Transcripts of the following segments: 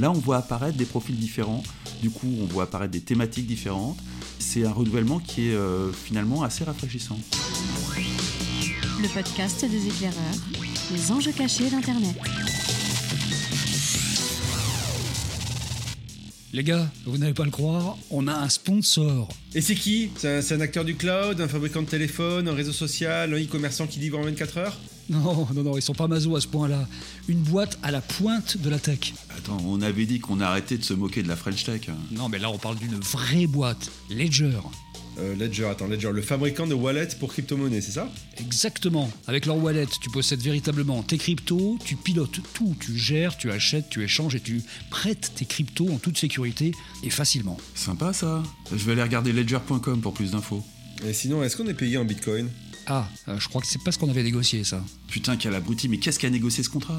Là, on voit apparaître des profils différents, du coup, on voit apparaître des thématiques différentes. C'est un renouvellement qui est euh, finalement assez rafraîchissant. Le podcast des éclaireurs, les enjeux cachés d'Internet. Les gars, vous n'allez pas le croire, on a un sponsor. Et c'est qui? C'est un, c'est un acteur du cloud, un fabricant de téléphone, un réseau social, un e-commerçant qui livre en 24 heures? Non, non, non, ils sont pas maso à ce point-là. Une boîte à la pointe de la tech. Attends, on avait dit qu'on arrêtait de se moquer de la French Tech. hein. Non, mais là on parle d'une vraie boîte, Ledger. Euh, Ledger, attends, Ledger, le fabricant de wallets pour crypto-monnaies, c'est ça? Exactement. Avec leur wallet, tu possèdes véritablement tes cryptos, tu pilotes tout, tu gères, tu achètes, tu échanges et tu prêtes tes cryptos en toute sécurité et facilement. Sympa ça. Je vais aller regarder ledger.com pour plus d'infos. Et sinon, est-ce qu'on est payé en bitcoin? Ah, euh, je crois que c'est pas ce qu'on avait négocié ça. Putain, quel abruti, mais qu'est-ce qui a négocié ce contrat?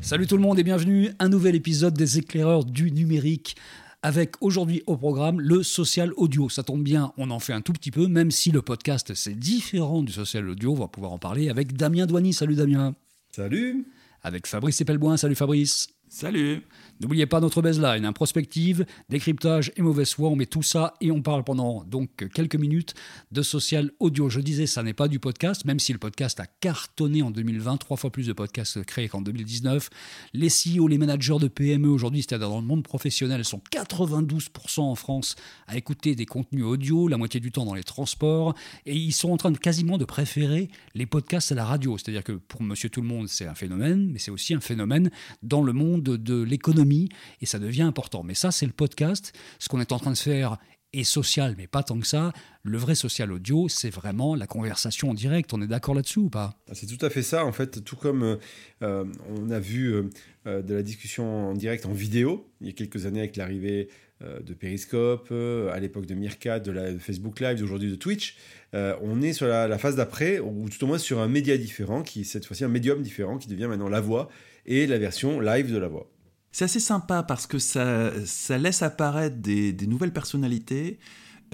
Salut tout le monde et bienvenue à un nouvel épisode des éclaireurs du numérique avec aujourd'hui au programme le social audio. Ça tombe bien, on en fait un tout petit peu, même si le podcast c'est différent du social audio, on va pouvoir en parler avec Damien Douany. Salut Damien. Salut Avec Fabrice Epelboin. Salut Fabrice. Salut N'oubliez pas notre baseline, hein, prospective, décryptage et mauvaise foi. On met tout ça et on parle pendant donc quelques minutes de social audio. Je disais, ça n'est pas du podcast, même si le podcast a cartonné en 2020, trois fois plus de podcasts créés qu'en 2019. Les CEO, les managers de PME aujourd'hui, c'est-à-dire dans le monde professionnel, sont 92% en France à écouter des contenus audio, la moitié du temps dans les transports, et ils sont en train quasiment de préférer les podcasts à la radio. C'est-à-dire que pour Monsieur Tout le Monde, c'est un phénomène, mais c'est aussi un phénomène dans le monde de l'économie et ça devient important. Mais ça, c'est le podcast. Ce qu'on est en train de faire est social, mais pas tant que ça. Le vrai social audio, c'est vraiment la conversation en direct. On est d'accord là-dessus ou pas? Ah, C'est tout à fait ça, en fait, tout comme euh, euh, on a vu euh, de la discussion en direct en vidéo, il y a quelques années avec l'arrivée de Periscope, euh, à l'époque de Meerkat, de, la, Facebook Live, aujourd'hui de Twitch, euh, on est sur la, phase d'après, ou tout au moins sur un média différent, qui cette fois-ci un médium différent, qui devient maintenant la voix, et la version live de la voix. C'est assez sympa parce que ça, laisse apparaître des, nouvelles personnalités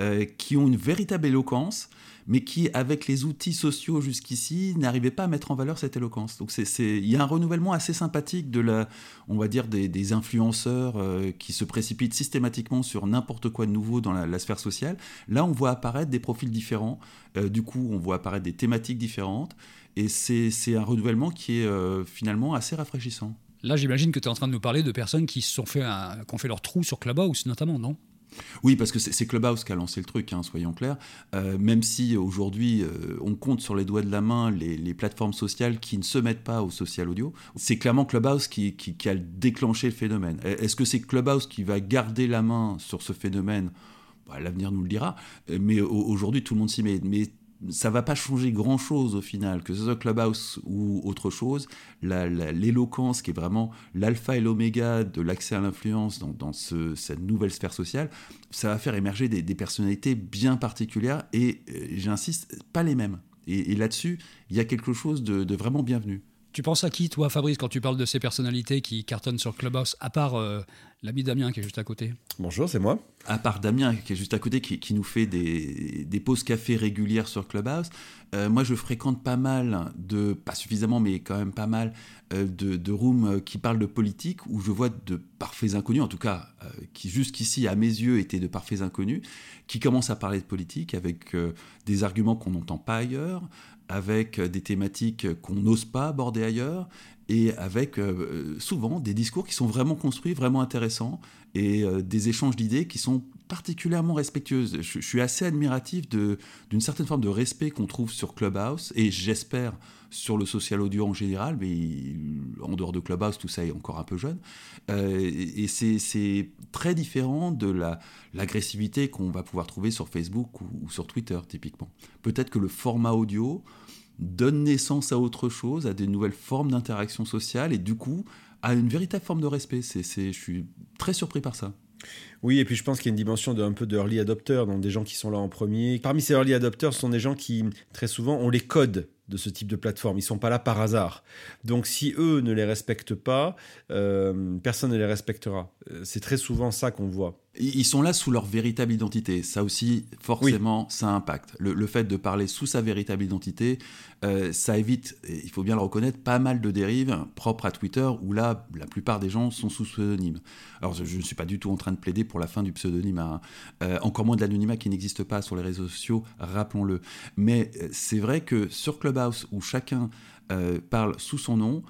euh, qui ont une véritable éloquence, mais qui, avec les outils sociaux jusqu'ici, n'arrivaient pas à mettre en valeur cette éloquence. Donc il y a un renouvellement assez sympathique de la, on va dire, des, influenceurs euh, qui se précipitent systématiquement sur n'importe quoi de nouveau dans la, sphère sociale. Là, on voit apparaître des profils différents. Euh, du coup, on voit apparaître des thématiques différentes. Et c'est un renouvellement qui est euh, finalement assez rafraîchissant. Là, j'imagine que tu es en train de nous parler de personnes qui sont fait, qui ont fait leur trou sur Clubhouse, notamment, non? Oui, parce que c'est Clubhouse qui a lancé le truc, hein, soyons clairs. Euh, même si aujourd'hui, euh, on compte sur les doigts de la main les, plateformes sociales qui ne se mettent pas au social audio, c'est clairement Clubhouse qui, qui- a déclenché le phénomène. Est-ce que c'est Clubhouse qui va garder la main sur ce phénomène? Bah, L'avenir nous le dira. Euh, Mais au- aujourd'hui, tout le monde s'y met. Mais ça va pas changer grand chose au final, que ce soit Clubhouse ou autre chose. L'éloquence, qui est vraiment l'alpha et l'oméga de l'accès à l'influence dans, dans ce- cette nouvelle sphère sociale, ça va faire émerger des, personnalités bien particulières et, euh, j'insiste, pas les mêmes. Et, là-dessus, il y a quelque chose de vraiment bienvenu. Tu penses à qui, toi, Fabrice, quand tu parles de ces personnalités qui cartonnent sur Clubhouse, à part euh, l'ami Damien qui est juste à côté? Bonjour, c'est moi. à part Damien qui est juste à côté, qui, qui nous fait des, des pauses café régulières sur Clubhouse, euh, moi je fréquente pas mal de, pas suffisamment, mais quand même pas mal euh, de, de rooms qui parlent de politique, où je vois de parfaits inconnus, en tout cas, euh, qui jusqu'ici, à mes yeux, étaient de parfaits inconnus, qui commencent à parler de politique avec euh, des arguments qu'on n'entend pas ailleurs, avec euh, des thématiques qu'on n'ose pas aborder ailleurs, et avec euh, souvent des discours qui sont vraiment construits, vraiment intéressants, et euh, des échanges d'idées qui sont particulièrement respectueuses. Je, suis assez admiratif d'une certaine forme de respect qu'on trouve sur Clubhouse, et j'espère sur le social audio en général, mais en dehors de Clubhouse, tout ça est encore un peu jeune. Euh, et c'est très différent de la- l'agressivité qu'on va pouvoir trouver sur Facebook ou, ou sur Twitter, typiquement. Peut-être que le format audio donne naissance à autre chose, à des nouvelles formes d'interaction sociale, et du coup, à une véritable forme de respect. C'est, je suis très surpris par ça. Oui, et puis je pense qu'il y a une dimension de un peu de early adopter, donc des gens qui sont là en premier. Parmi ces early adopters, ce sont des gens qui, très souvent, ont les codes de ce type de plateforme. Ils sont pas là par hasard. Donc si eux ne les respectent pas, euh, personne ne les respectera. Euh, c'est très souvent ça qu'on voit. Ils sont là sous leur véritable identité. Ça aussi, forcément, ça impacte. Le, fait de parler sous sa véritable identité, euh, ça évite, il faut bien le reconnaître, pas mal de dérives propres à Twitter, où là, la plupart des gens sont sous pseudonyme. Alors, je ne suis pas du tout en train de plaider pour la fin du pseudonyme, hein. encore moins de l'anonymat qui n'existe pas sur les réseaux sociaux, rappelons-le. Mais c'est vrai que sur Clubhouse, où chacun parle sous son nom,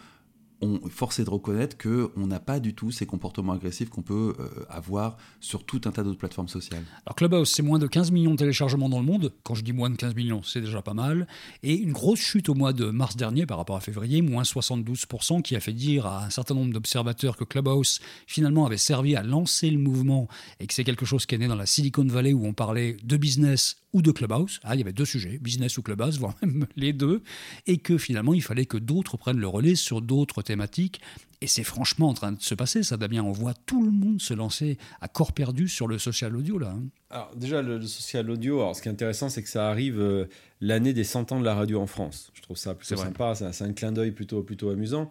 on force de reconnaître qu'on n'a pas du tout ces comportements agressifs qu'on peut euh, avoir sur tout un tas d'autres plateformes sociales. Alors Clubhouse, c'est moins de 15 millions de téléchargements dans le monde. Quand je dis moins de 15 millions, c'est déjà pas mal. Et une grosse chute au mois de mars dernier par rapport à février, moins 72%, qui a fait dire à un certain nombre d'observateurs que Clubhouse finalement avait servi à lancer le mouvement et que c'est quelque chose qui est né dans la Silicon Valley où on parlait de business ou de Clubhouse. Ah, il y avait deux sujets, business ou Clubhouse, voire même les deux. Et que finalement, il fallait que d'autres prennent le relais sur d'autres thématiques. Et c'est franchement en train de se passer, ça, Damien. On voit tout le monde se lancer à corps perdu sur le social audio, là. Hein. Alors, déjà, le, social audio, alors, ce qui est intéressant, c'est que ça arrive euh, l'année des 100 ans de la radio en France. Je trouve ça plutôt sympa, c'est un clin d'œil plutôt, plutôt amusant.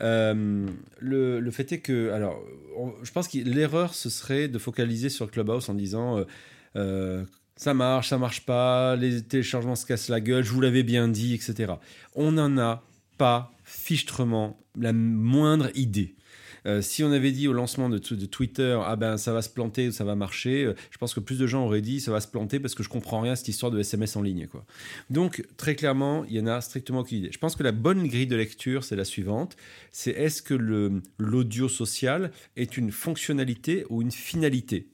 Euh, le, fait est que, alors, je pense que l'erreur, ce serait de focaliser sur Clubhouse en disant. Euh, ça marche, ça marche pas, les téléchargements se cassent la gueule, je vous l'avais bien dit, etc. On n'en a pas fichtrement la moindre idée. Euh, si on avait dit au lancement de, Twitter, ah ben ça va se planter ça va marcher, euh, je pense que plus de gens auraient dit ça va se planter parce que je comprends rien à cette histoire de SMS en ligne. Quoi. Donc très clairement, il y en a strictement aucune idée. Je pense que la bonne grille de lecture, c'est la suivante c'est est-ce que l'audio social est une fonctionnalité ou une finalité?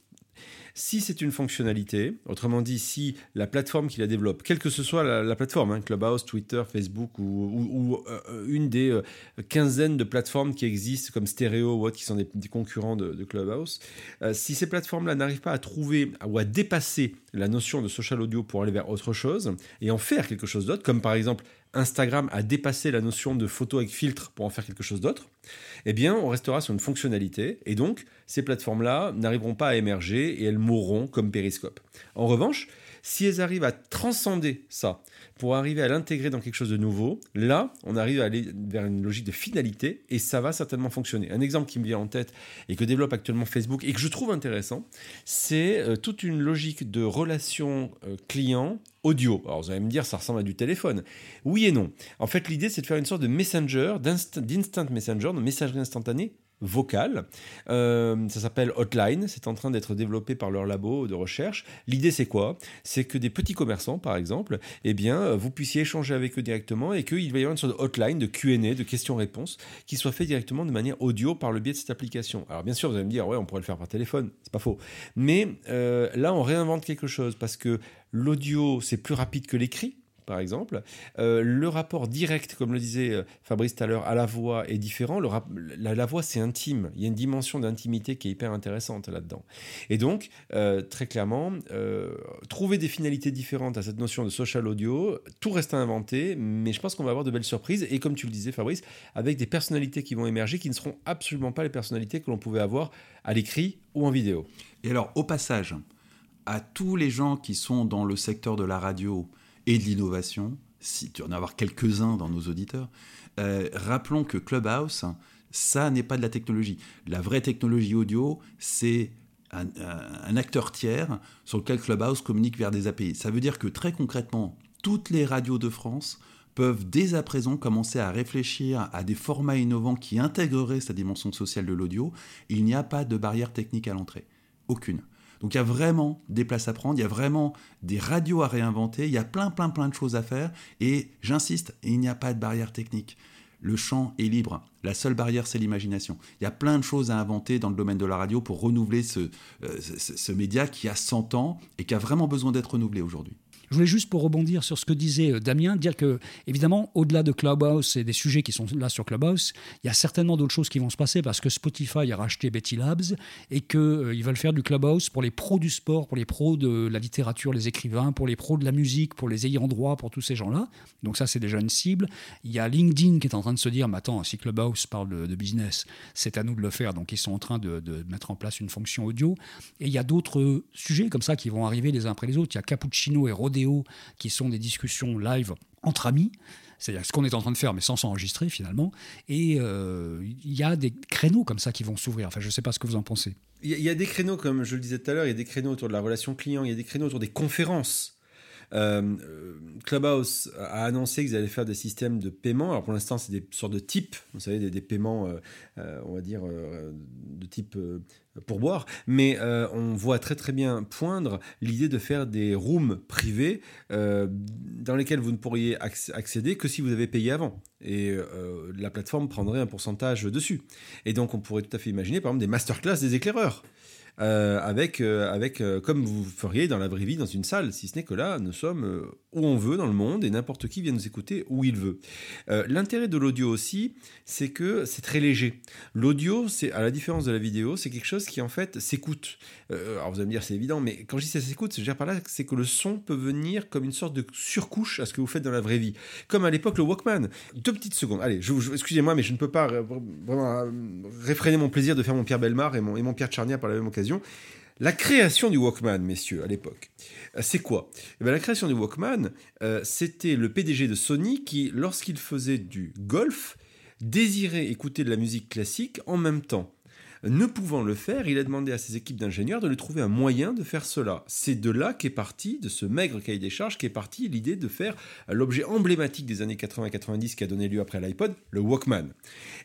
Si c'est une fonctionnalité, autrement dit, si la plateforme qui la développe, quelle que soit la, plateforme, hein, Clubhouse, Twitter, Facebook ou, euh, une des euh, quinzaines de plateformes qui existent comme Stereo ou autres, qui sont des, concurrents de, Clubhouse, euh, si ces plateformes-là n'arrivent pas à trouver ou à dépasser la notion de social audio pour aller vers autre chose et en faire quelque chose d'autre, comme par exemple Instagram a dépassé la notion de photo avec filtre pour en faire quelque chose d'autre, eh bien, on restera sur une fonctionnalité et donc ces plateformes-là n'arriveront pas à émerger et elles mourront comme Periscope. En revanche, si elles arrivent à transcender ça pour arriver à l'intégrer dans quelque chose de nouveau, là, on arrive à aller vers une logique de finalité et ça va certainement fonctionner. Un exemple qui me vient en tête et que développe actuellement Facebook et que je trouve intéressant, c'est euh, toute une logique de relation euh, client audio. Alors vous allez me dire, ça ressemble à du téléphone. Oui et non. En fait, l'idée, c'est de faire une sorte de messenger, d'instant messenger, de messagerie instantanée vocale. Euh, ça s'appelle Hotline. C'est en train d'être développé par leur labo de recherche. L'idée, c'est quoi? C'est que des petits commerçants, par exemple, eh bien, vous puissiez échanger avec eux directement et qu'il va y avoir une sorte de hotline, de Q&A, de questions-réponses, qui soit fait directement de manière audio par le biais de cette application. Alors, bien sûr, vous allez me dire, ouais, on pourrait le faire par téléphone. C'est pas faux. Mais euh, là, on réinvente quelque chose parce que l'audio, c'est plus rapide que l'écrit par exemple. Euh, le rapport direct, comme le disait euh, Fabrice tout à l'heure, à la voix est différent. la, voix, c'est intime. Il y a une dimension d'intimité qui est hyper intéressante là-dedans. Et donc, euh, très clairement, trouver des finalités différentes à cette notion de social audio, tout reste à inventer, mais je pense qu'on va avoir de belles surprises. Et comme tu le disais, Fabrice, avec des personnalités qui vont émerger qui ne seront absolument pas les personnalités que l'on pouvait avoir à l'écrit ou en vidéo. Et alors, au passage, à tous les gens qui sont dans le secteur de la radio, et de l'innovation, si tu en as quelques-uns dans nos auditeurs, euh, rappelons que Clubhouse, ça n'est pas de la technologie. La vraie technologie audio, c'est un, un, acteur tiers sur lequel Clubhouse communique vers des API. Ça veut dire que très concrètement, toutes les radios de France peuvent dès à présent commencer à réfléchir à des formats innovants qui intégreraient cette dimension sociale de l'audio. Il n'y a pas de barrière technique à l'entrée. Aucune. Donc il y a vraiment des places à prendre, il y a vraiment des radios à réinventer, il y a plein, plein, plein de choses à faire. Et j'insiste, il n'y a pas de barrière technique. Le champ est libre. La seule barrière, c'est l'imagination. Il y a plein de choses à inventer dans le domaine de la radio pour renouveler ce, euh, média qui a 100 ans et qui a vraiment besoin d'être renouvelé aujourd'hui. Je voulais juste pour rebondir sur ce que disait euh, Damien, dire que, évidemment, au-delà de Clubhouse et des sujets qui sont là sur Clubhouse, il y a certainement d'autres choses qui vont se passer parce que Spotify a racheté Betty Labs et qu'ils euh, veulent faire du Clubhouse pour les pros du sport, pour les pros de la littérature, les écrivains, pour les pros de la musique, pour les ayants droit, pour tous ces gens-là. Donc ça, c'est déjà une cible. Il y a LinkedIn qui est en train de se dire, mais attends, si Clubhouse parle de, business, c'est à nous de le faire. Donc ils sont en train de, mettre en place une fonction audio. Et il y a d'autres sujets comme ça qui vont arriver les uns après les autres. Il y a Cappuccino et Qui sont des discussions live entre amis. c'est-à-dire ce qu'on est en train de faire, mais sans s'enregistrer finalement. Et il y a des créneaux comme ça qui vont s'ouvrir. Enfin, je ne sais pas ce que vous en pensez. Il y, a des créneaux, comme je le disais tout à l'heure, il y a des créneaux autour de la relation client, il y a des créneaux autour des conférences. Euh, Clubhouse a annoncé qu'ils allaient faire des systèmes de paiement. Alors pour l'instant, c'est des sortes de types, vous savez, des, paiements, euh, euh, on va dire, de type pourboire. Mais on voit très très bien poindre l'idée de faire des rooms privés dans lesquels vous ne pourriez accéder que si vous avez payé avant. Et la plateforme prendrait un pourcentage dessus. Et donc on pourrait tout à fait imaginer, par exemple, des masterclass des éclaireurs. Euh, avec, euh, avec euh, comme vous feriez dans la vraie vie dans une salle, si ce n'est que là, nous sommes où on veut dans le monde et n'importe qui vient nous écouter où il veut. L'intérêt de l'audio aussi, c'est que c'est très léger. L'audio, c'est à la différence de la vidéo, c'est quelque chose qui en fait s'écoute. alors vous allez me dire c'est évident, mais quand je dis ça s'écoute, dire par là, c'est que le son peut venir comme une sorte de surcouche à ce que vous faites dans la vraie vie. Comme à l'époque le Walkman. Deux petites secondes. Allez, excusez-moi, mais je ne peux pas vraiment réfréner mon plaisir de faire mon Pierre Belmar et mon, et mon Pierre Charnia par la même occasion la création du Walkman, messieurs, à l'époque, euh, c'est quoi? Eh bien, La création du Walkman, euh, c'était le PDG de Sony qui, lorsqu'il faisait du golf, désirait écouter de la musique classique en même temps. Ne pouvant le faire, il a demandé à ses équipes d'ingénieurs de lui trouver un moyen de faire cela. C'est de là qu'est parti, de ce maigre cahier des charges, qu'est partie l'idée de faire l'objet emblématique des années 80-90 qui a donné lieu après l'iPod, le Walkman.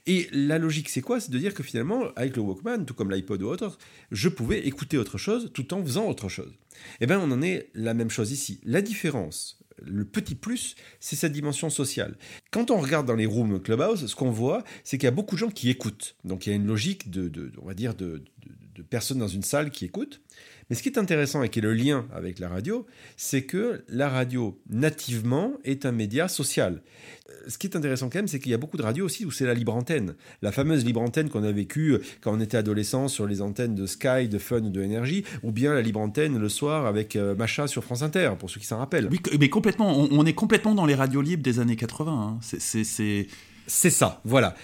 Et la logique, c'est quoi? C'est de dire que finalement, avec le Walkman, tout comme l'iPod ou autre, je pouvais écouter autre chose tout en faisant autre chose. Eh bien, on en est la même chose ici. La différence le petit plus, c'est cette dimension sociale. Quand on regarde dans les rooms Clubhouse, ce qu'on voit, c'est qu'il y a beaucoup de gens qui écoutent. Donc il y a une logique de, on va dire, de, de personnes dans une salle qui écoutent. Mais ce qui est intéressant et qui est le lien avec la radio, c'est que la radio, nativement, est un média social. Euh, ce qui est intéressant quand même, c'est qu'il y a beaucoup de radios aussi où c'est la libre antenne. La fameuse libre antenne qu'on a vécue euh, quand on était adolescent sur les antennes de Sky, de Fun ou de Énergie, ou bien la libre antenne le soir avec euh, Macha sur France Inter, pour ceux qui s'en rappellent. Oui, mais complètement, on, est complètement dans les radios libres des années 80. Hein. C'est c'est ça, voilà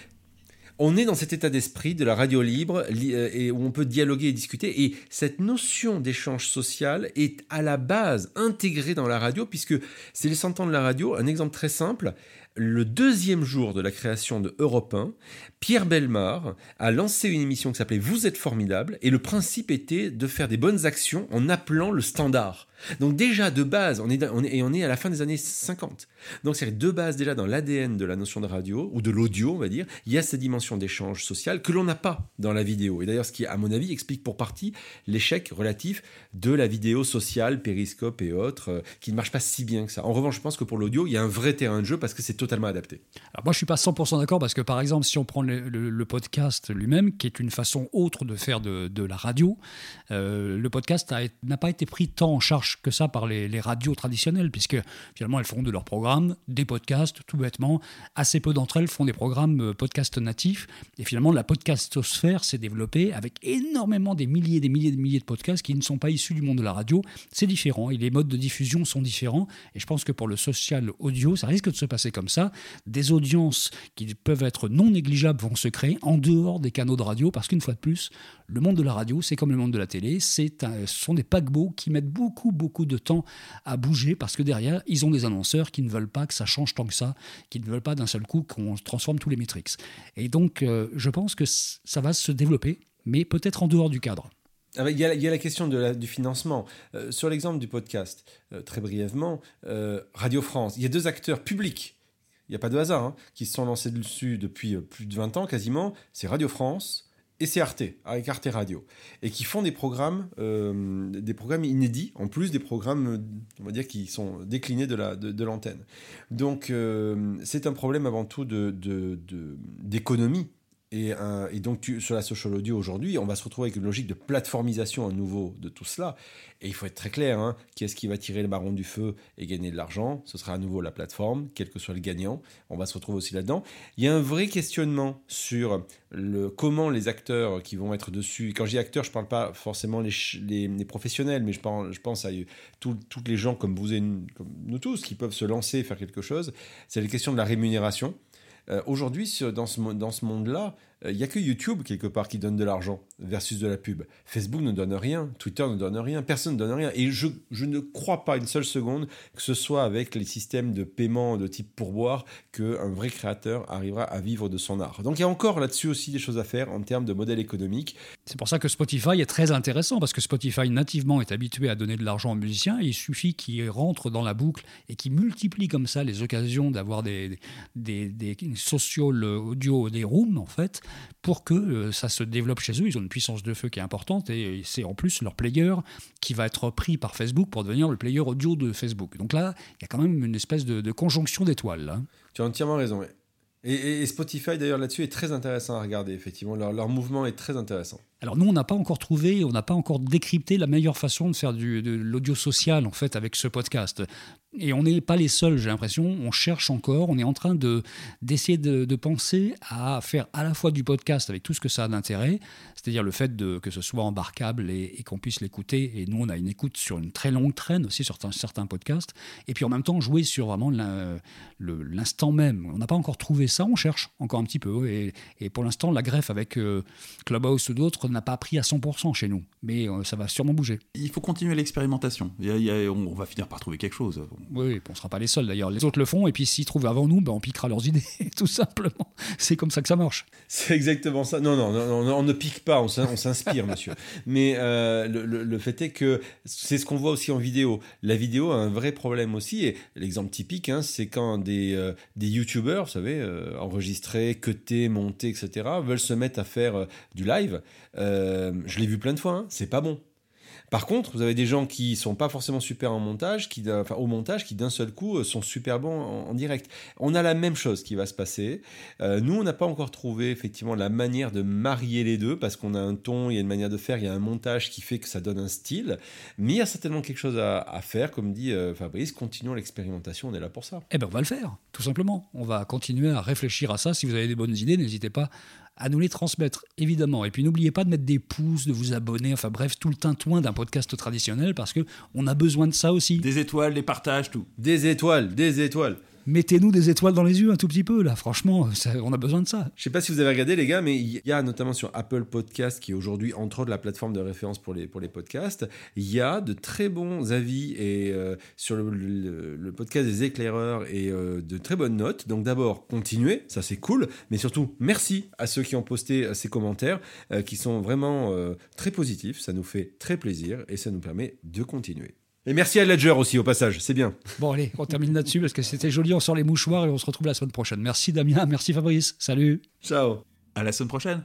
on est dans cet état d'esprit de la radio libre euh, et où on peut dialoguer et discuter. Et cette notion d'échange social est à la base intégrée dans la radio, puisque c'est les 100 ans de la radio. Un exemple très simple, le deuxième jour de la création de Europe 1, Pierre Belmar a lancé une émission qui s'appelait Vous êtes formidable, et le principe était de faire des bonnes actions en appelant le standard. Donc déjà de base, on est, et on est à la fin des années 50. Donc c'est de base déjà dans l'ADN de la notion de radio, ou de l'audio on va dire, il y a cette dimension d'échange social que l'on n'a pas dans la vidéo. Et d'ailleurs ce qui à mon avis explique pour partie l'échec relatif de la vidéo sociale, périscope et autres, euh, qui ne marche pas si bien que ça. En revanche je pense que pour l'audio il y a un vrai terrain de jeu parce que c'est totalement adapté. Alors moi je suis pas 100% d'accord parce que par exemple si on prend le, podcast lui-même, qui est une façon autre de faire de, la radio, euh, le podcast n'a pas été pris tant en charge que ça par les, radios traditionnelles, puisque finalement elles font de leurs programmes des podcasts, tout bêtement. Assez peu d'entre elles font des programmes euh, podcast natifs. Et finalement, la podcastosphère s'est développée avec énormément des milliers, des milliers, des milliers de podcasts qui ne sont pas issus du monde de la radio. C'est différent et les modes de diffusion sont différents. Et je pense que pour le social audio, ça risque de se passer comme ça. Des audiences qui peuvent être non négligeables vont se créer en dehors des canaux de radio, parce qu'une fois de plus, le monde de la radio, c'est comme le monde de la télé, ce sont des paquebots qui mettent beaucoup, beaucoup de temps à bouger, parce que derrière, ils ont des annonceurs qui ne veulent pas que ça change tant que ça, qui ne veulent pas d'un seul coup qu'on transforme tous les métriques. Et donc, euh, je pense que ça va se développer, mais peut-être en dehors du cadre. Ah bah, il y, a, la question du financement. Euh, sur l'exemple du podcast, euh, très brièvement, Radio France, il y a deux acteurs publics il n'y a pas de hasard, hein, qui se sont lancés dessus depuis plus de 20 ans quasiment, c'est Radio France et c'est Arte, avec Arte Radio, et qui font des programmes, euh, des programmes inédits, en plus des programmes, on va dire, qui sont déclinés de, la, de, l'antenne. Donc euh, c'est un problème avant tout de, d'économie et, donc, sur la social audio aujourd'hui, on va se retrouver avec une logique de plateformisation à nouveau de tout cela. Et il faut être très clair, hein, qui est-ce qui va tirer le baron du feu et gagner de l'argent? Ce sera à nouveau la plateforme, quel que soit le gagnant. On va se retrouver aussi là-dedans. Il y a un vrai questionnement sur le, comment les acteurs qui vont être dessus, quand je dis acteurs, je ne parle pas forcément les, professionnels, mais je pense, à toutes les gens comme vous et comme nous tous qui peuvent se lancer et faire quelque chose. C'est la question de la rémunération. Euh, aujourd'hui, dans ce, dans ce monde-là, il n'y a que YouTube, quelque part, qui donne de l'argent versus de la pub. Facebook ne donne rien, Twitter ne donne rien, personne ne donne rien. Et je, je ne crois pas une seule seconde que ce soit avec les systèmes de paiement de type pourboire qu'un vrai créateur arrivera à vivre de son art. Donc il y a encore là-dessus aussi des choses à faire en termes de modèle économique. C'est pour ça que Spotify est très intéressant, parce que Spotify nativement est habitué à donner de l'argent aux musiciens, il suffit qu'il rentre dans la boucle et qu'il multiplie comme ça les occasions d'avoir des, des, des, social audio, des rooms en fait, pour que euh, ça se développe chez eux. Ils ont une puissance de feu qui est importante et c'est en plus leur player qui va être pris par Facebook pour devenir le player audio de Facebook. Donc là, il y a quand même une espèce de, conjonction d'étoiles. Tu as entièrement raison. Et, Spotify, d'ailleurs, là-dessus est très intéressant à regarder, effectivement. leur mouvement est très intéressant. Alors nous, on n'a pas encore trouvé, on n'a pas encore décrypté la meilleure façon de faire de l'audio social en fait avec ce podcast. Et on n'est pas les seuls, j'ai l'impression. On cherche encore, on est en train de d'essayer de, penser à faire à la fois du podcast avec tout ce que ça a d'intérêt, c'est-à-dire le fait de, que ce soit embarquable et, qu'on puisse l'écouter. Et nous, on a une écoute sur une très longue traîne aussi sur certains podcasts. Et puis en même temps, jouer sur vraiment l'instant même. On n'a pas encore trouvé ça, on cherche encore un petit peu. Et, et pour l'instant, la greffe avec euh, Clubhouse ou d'autres n'a pas pris à 100% chez nous, mais euh, ça va sûrement bouger. Il faut continuer l'expérimentation. on va finir par trouver quelque chose. Oui, on ne sera pas les seuls d'ailleurs. Les autres le font, et puis s'ils trouvent avant nous, ben, on piquera leurs idées, tout simplement. C'est comme ça que ça marche. C'est exactement ça. Non, non, non, on ne pique pas, on s'inspire, monsieur. Mais euh, le, fait est que c'est ce qu'on voit aussi en vidéo. La vidéo a un vrai problème aussi, et l'exemple typique, hein, c'est quand des, euh, des youtubeurs, vous savez, enregistrés, cutés, montés, etc., veulent se mettre à faire du live. Euh, je l'ai vu plein de fois, hein, c'est pas bon. Par contre, vous avez des gens qui sont pas forcément super en montage, qui, au montage, qui d'un seul coup euh, sont super bons en, direct. On a la même chose qui va se passer. Euh, nous, on n'a pas encore trouvé effectivement la manière de marier les deux parce qu'on a un ton, il y a une manière de faire, il y a un montage qui fait que ça donne un style. Mais il y a certainement quelque chose à, faire, comme dit Fabrice. Continuons l'expérimentation, on est là pour ça. Eh ben, on va le faire, tout simplement. On va continuer à réfléchir à ça. Si vous avez des bonnes idées, n'hésitez pas à nous les transmettre, évidemment. Et puis n'oubliez pas de mettre des pouces, de vous abonner, enfin bref, tout le tintouin d'un podcast traditionnel, parce que on a besoin de ça aussi. Des étoiles, des partages, tout. Des étoiles, des étoiles mettez-nous des étoiles dans les yeux un tout petit peu, là. Franchement, on a besoin de ça. Je sais pas si vous avez regardé, les gars, mais il y a notamment sur Apple Podcast, qui est aujourd'hui entre autres la plateforme de référence pour les, pour les podcasts, il y a de très bons avis et, euh, sur le, podcast des éclaireurs et euh, de très bonnes notes. Donc d'abord, continuez, ça c'est cool, mais surtout, merci à ceux qui ont posté euh, ces commentaires, qui sont vraiment très positifs. Ça nous fait très plaisir et ça nous permet de continuer. Et merci à Ledger aussi au passage, c'est bien. Bon allez, on termine là-dessus parce que c'était joli, on sort les mouchoirs et on se retrouve la semaine prochaine. Merci Damien, merci Fabrice, salut. Ciao. À la semaine prochaine.